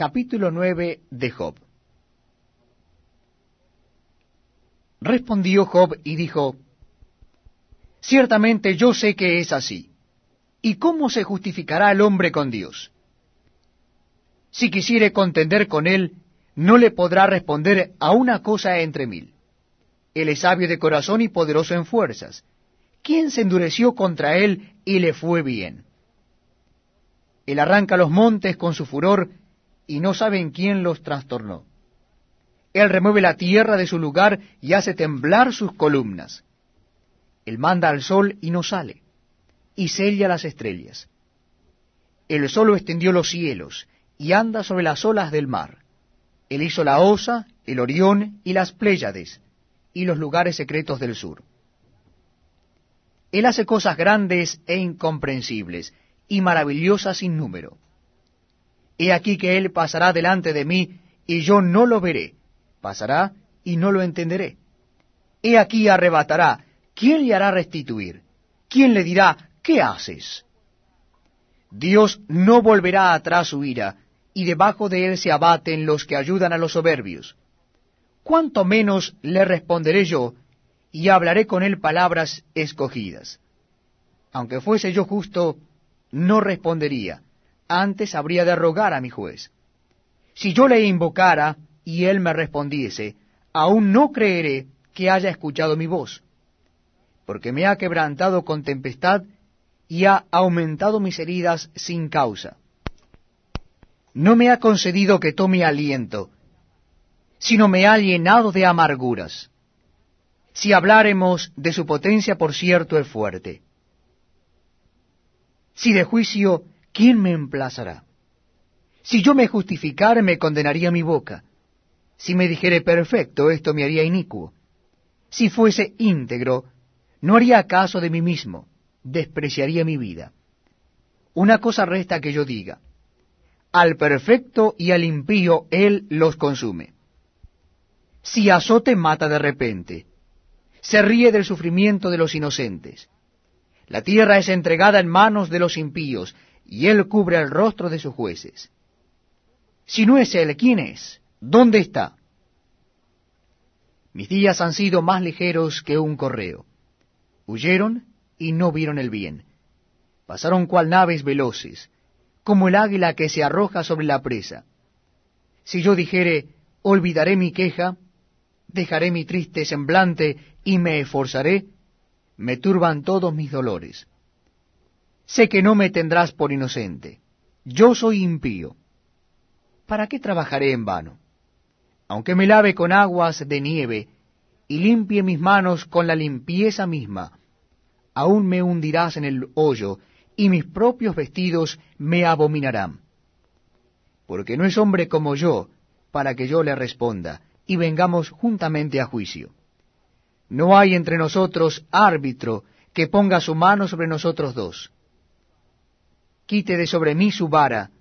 Capítulo 9 de Job Respondió Job y dijo, Ciertamente yo sé que es así. ¿Y cómo se justificará el hombre con Dios? Si quisiere contender con él, no le podrá responder a una cosa entre mil. Él es sabio de corazón y poderoso en fuerzas. ¿Quién se endureció contra él y le fue bien? Él arranca los montes con su furor y no saben quién los trastornó. Él remueve la tierra de su lugar y hace temblar sus columnas. Él manda al sol y no sale, y sella las estrellas. Él solo extendió los cielos y anda sobre las olas del mar. Él hizo la Osa, el Orión y las Pléyades, y los lugares secretos del sur. Él hace cosas grandes e incomprensibles, y maravillosas sin número. He aquí que Él pasará delante de mí, y yo no lo veré, pasará y no lo entenderé. He aquí arrebatará, ¿quién le hará restituir? ¿Quién le dirá, ¿qué haces? Dios no volverá atrás su ira, y debajo de él se abaten los que ayudan a los soberbios. ¿Cuánto menos le responderé yo, y hablaré con él palabras escogidas? Aunque fuese yo justo, no respondería, antes habría de rogar a mi juez. Si yo le invocara y él me respondiese, aún no creeré que haya escuchado mi voz, porque me ha quebrantado con tempestad y ha aumentado mis heridas sin causa. No me ha concedido que tome aliento, sino me ha llenado de amarguras. Si habláremos de su potencia, por cierto, es fuerte. Si de juicio, ¿quién me emplazará? Si yo me justificare, me condenaría mi boca. Si me dijere perfecto, esto me haría inicuo. Si fuese íntegro, no haría caso de mí mismo, despreciaría mi vida. Una cosa resta que yo diga, al perfecto y al impío él los consume. Si azote mata de repente, se ríe del sufrimiento de los inocentes. La tierra es entregada en manos de los impíos, y él cubre el rostro de sus jueces. Si no es él, ¿quién es? ¿Dónde está? Mis días han sido más ligeros que un correo. Huyeron y no vieron el bien. Pasaron cual naves veloces, como el águila que se arroja sobre la presa. Si yo dijere, olvidaré mi queja, dejaré mi triste semblante y me esforzaré, me turban todos mis dolores. Sé que no me tendrás por inocente. Yo soy impío. ¿Para qué trabajaré en vano? Aunque me lave con aguas de nieve y limpie mis manos con la limpieza misma, aún me hundirás en el hoyo y mis propios vestidos me abominarán. Porque no es hombre como yo para que yo le responda y vengamos juntamente a juicio. No hay entre nosotros árbitro que ponga su mano sobre nosotros dos. Quite de sobre mí su vara,